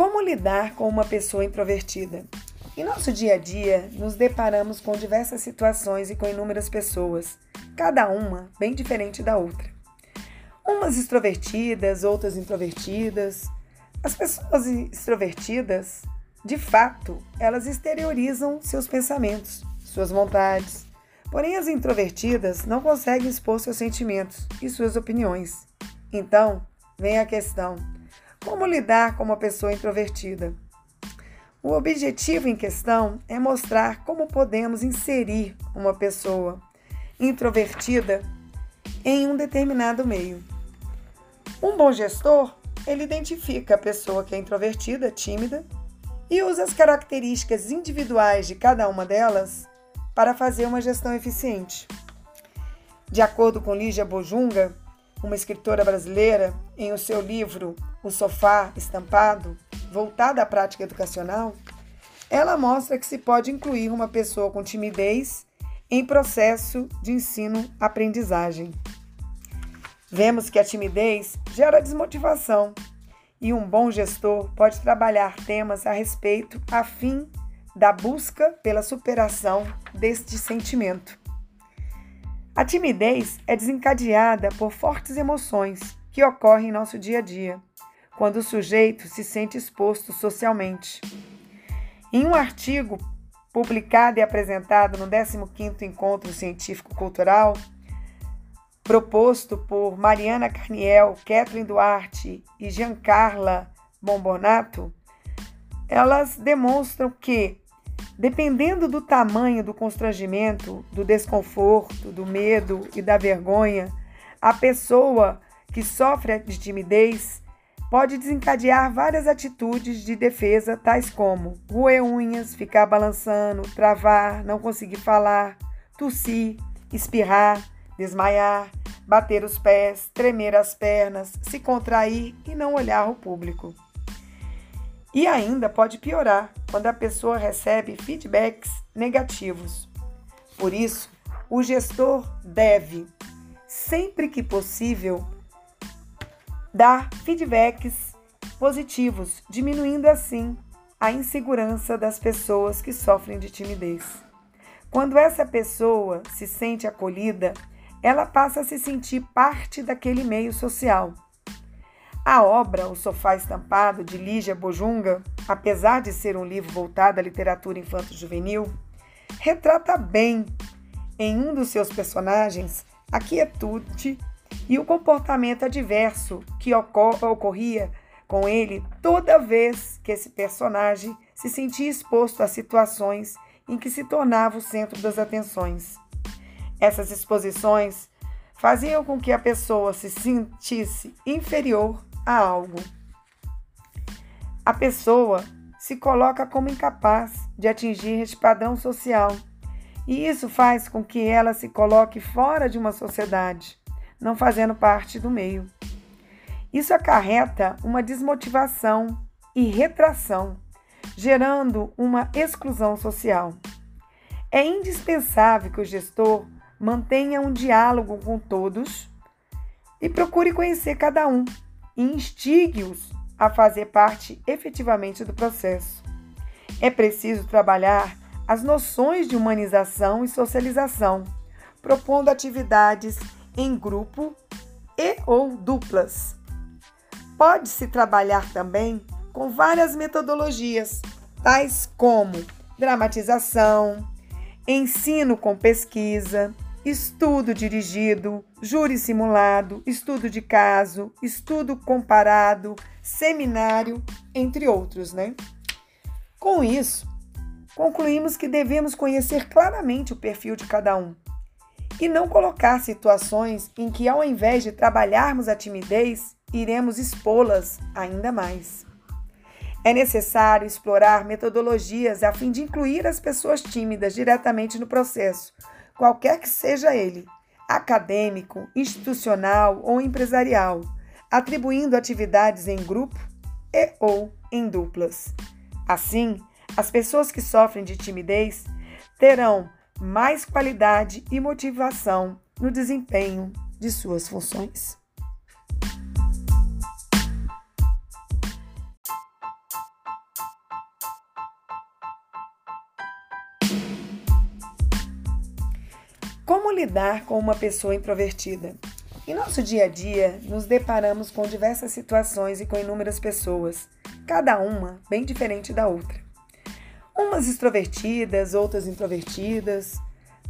Como lidar com uma pessoa introvertida? Em nosso dia a dia, nos deparamos com diversas situações e com inúmeras pessoas, cada uma bem diferente da outra. Umas extrovertidas, outras introvertidas. As pessoas extrovertidas, de fato, elas exteriorizam seus pensamentos, suas vontades. Porém, as introvertidas não conseguem expor seus sentimentos e suas opiniões. Então, vem a questão: como lidar com uma pessoa introvertida? O objetivo em questão é mostrar como podemos inserir uma pessoa introvertida em um determinado meio. Um bom gestor, ele identifica a pessoa que é introvertida, tímida, e usa as características individuais de cada uma delas para fazer uma gestão eficiente. De acordo com Lígia Bojunga, uma escritora brasileira, em o seu livro O Sofá Estampado, voltada à prática educacional, ela mostra que se pode incluir uma pessoa com timidez em processo de ensino-aprendizagem. Vemos que a timidez gera desmotivação e um bom gestor pode trabalhar temas a respeito a fim da busca pela superação deste sentimento. A timidez é desencadeada por fortes emoções que ocorrem em nosso dia a dia, quando o sujeito se sente exposto socialmente. Em um artigo publicado e apresentado no 15º Encontro Científico Cultural, proposto por Mariana Carniel, Kathleen Duarte e Giancarla Bombonato, elas demonstram que Dependendo do tamanho do constrangimento, do desconforto, do medo e da vergonha, a pessoa que sofre de timidez pode desencadear várias atitudes de defesa, tais como roer unhas, ficar balançando, travar, não conseguir falar, tossir, espirrar, desmaiar, bater os pés, tremer as pernas, se contrair e não olhar o público. E ainda pode piorar quando a pessoa recebe feedbacks negativos. Por isso, o gestor deve, sempre que possível, dar feedbacks positivos, diminuindo assim a insegurança das pessoas que sofrem de timidez. Quando essa pessoa se sente acolhida, ela passa a se sentir parte daquele meio social a obra O Sofá Estampado, de Lígia Bojunga, apesar de ser um livro voltado à literatura infanto-juvenil, retrata bem, em um dos seus personagens, a quietude e o comportamento adverso que ocorria com ele toda vez que esse personagem se sentia exposto a situações em que se tornava o centro das atenções. Essas exposições faziam com que a pessoa se sentisse inferior a algo. A pessoa se coloca como incapaz de atingir este padrão social, e isso faz com que ela se coloque fora de uma sociedade, não fazendo parte do meio. Isso acarreta uma desmotivação e retração, gerando uma exclusão social. É indispensável que o gestor mantenha um diálogo com todos e procure conhecer cada um e instigue-os a fazer parte efetivamente do processo. É preciso trabalhar as noções de humanização e socialização, propondo atividades em grupo e ou duplas. Pode-se trabalhar também com várias metodologias, tais como dramatização, ensino com pesquisa, estudo dirigido, júri simulado, estudo de caso, estudo comparado, seminário, entre outros, né? Com isso, concluímos que devemos conhecer claramente o perfil de cada um e não colocar situações em que, ao invés de trabalharmos a timidez, iremos expô-las ainda mais. É necessário explorar metodologias a fim de incluir as pessoas tímidas diretamente no processo, qualquer que seja ele, acadêmico, institucional ou empresarial, atribuindo atividades em grupo e ou em duplas. Assim, as pessoas que sofrem de timidez terão mais qualidade e motivação no desempenho de suas funções. Como lidar com uma pessoa introvertida? Em nosso dia a dia, nos deparamos com diversas situações e com inúmeras pessoas, cada uma bem diferente da outra. Umas extrovertidas, outras introvertidas.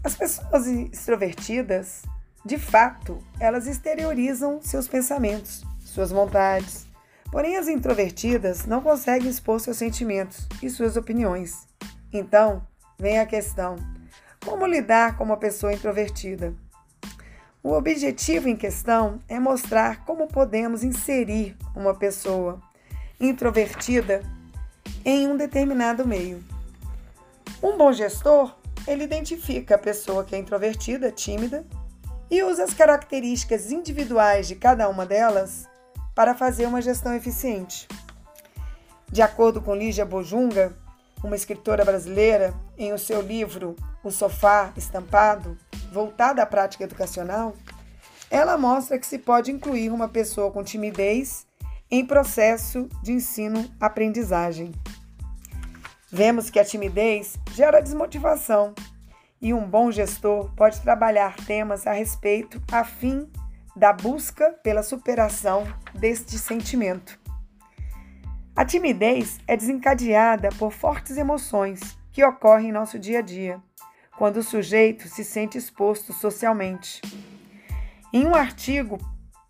As pessoas extrovertidas, de fato, elas exteriorizam seus pensamentos, suas vontades. Porém, as introvertidas não conseguem expor seus sentimentos e suas opiniões. Então, vem a questão: como lidar com uma pessoa introvertida? O objetivo em questão é mostrar como podemos inserir uma pessoa introvertida em um determinado meio. Um bom gestor, ele identifica a pessoa que é introvertida, tímida, e usa as características individuais de cada uma delas para fazer uma gestão eficiente. De acordo com Lígia Bojunga, uma escritora brasileira, em o seu livro O Sofá Estampado, voltada à prática educacional, ela mostra que se pode incluir uma pessoa com timidez em processo de ensino-aprendizagem. Vemos que a timidez gera desmotivação e um bom gestor pode trabalhar temas a respeito a fim da busca pela superação deste sentimento. A timidez é desencadeada por fortes emoções que ocorrem em nosso dia a dia quando o sujeito se sente exposto socialmente. Em um artigo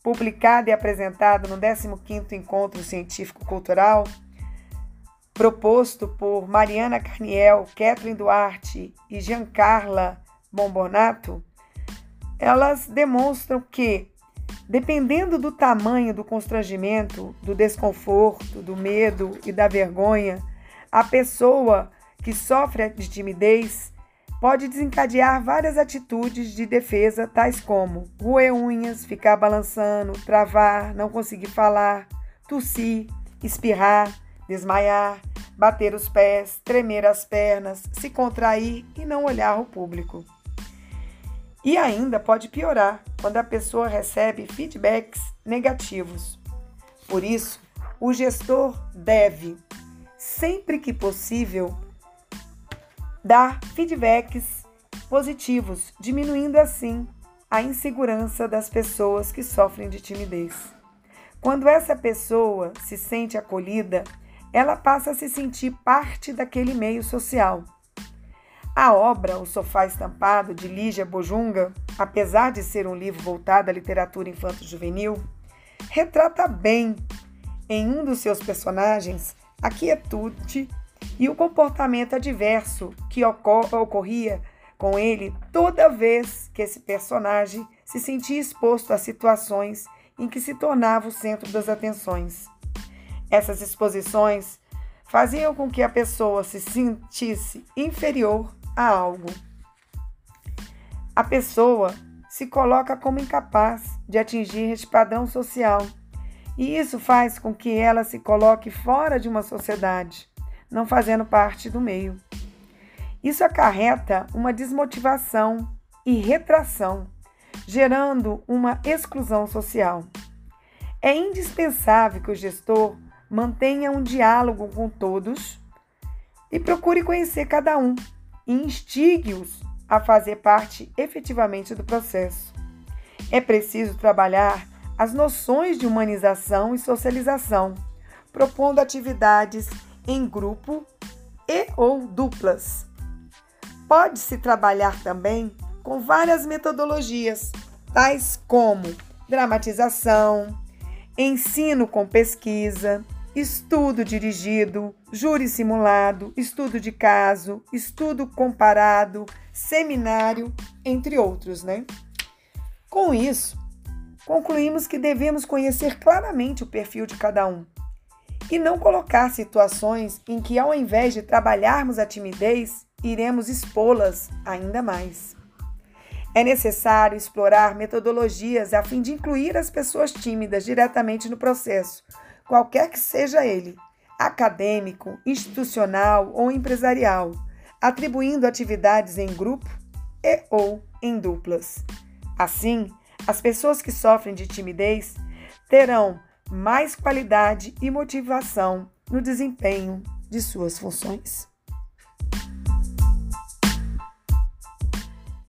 publicado e apresentado no 15º Encontro Científico Cultural, proposto por Mariana Carniel, Kathleen Duarte e Giancarla Bombonato, elas demonstram que, dependendo do tamanho do constrangimento, do desconforto, do medo e da vergonha, a pessoa que sofre de timidez pode desencadear várias atitudes de defesa, tais como roer unhas, ficar balançando, travar, não conseguir falar, tossir, espirrar, desmaiar, bater os pés, tremer as pernas, se contrair e não olhar o público. E ainda pode piorar quando a pessoa recebe feedbacks negativos. Por isso, o gestor deve, sempre que possível, dar feedbacks positivos, diminuindo assim a insegurança das pessoas que sofrem de timidez. Quando essa pessoa se sente acolhida, ela passa a se sentir parte daquele meio social. A obra O Sofá Estampado, de Lígia Bojunga, apesar de ser um livro voltado à literatura infanto-juvenil, retrata bem, em um dos seus personagens, a quietude e o comportamento adverso que ocorria com ele toda vez que esse personagem se sentia exposto a situações em que se tornava o centro das atenções. Essas exposições faziam com que a pessoa se sentisse inferior a algo. A pessoa se coloca como incapaz de atingir este padrão social, e isso faz com que ela se coloque fora de uma sociedade não fazendo parte do meio. Isso acarreta uma desmotivação e retração, gerando uma exclusão social. É indispensável que o gestor mantenha um diálogo com todos e procure conhecer cada um e instigue-os a fazer parte efetivamente do processo. É preciso trabalhar as noções de humanização e socialização, propondo atividades em grupo e ou duplas. Pode-se trabalhar também com várias metodologias, tais como dramatização, ensino com pesquisa, estudo dirigido, júri simulado, estudo de caso, estudo comparado, seminário, entre outros, né? Com isso, concluímos que devemos conhecer claramente o perfil de cada um e não colocar situações em que, ao invés de trabalharmos a timidez, iremos expô-las ainda mais. É necessário explorar metodologias a fim de incluir as pessoas tímidas diretamente no processo, qualquer que seja ele, acadêmico, institucional ou empresarial, atribuindo atividades em grupo e ou em duplas. Assim, as pessoas que sofrem de timidez terão mais qualidade e motivação no desempenho de suas funções.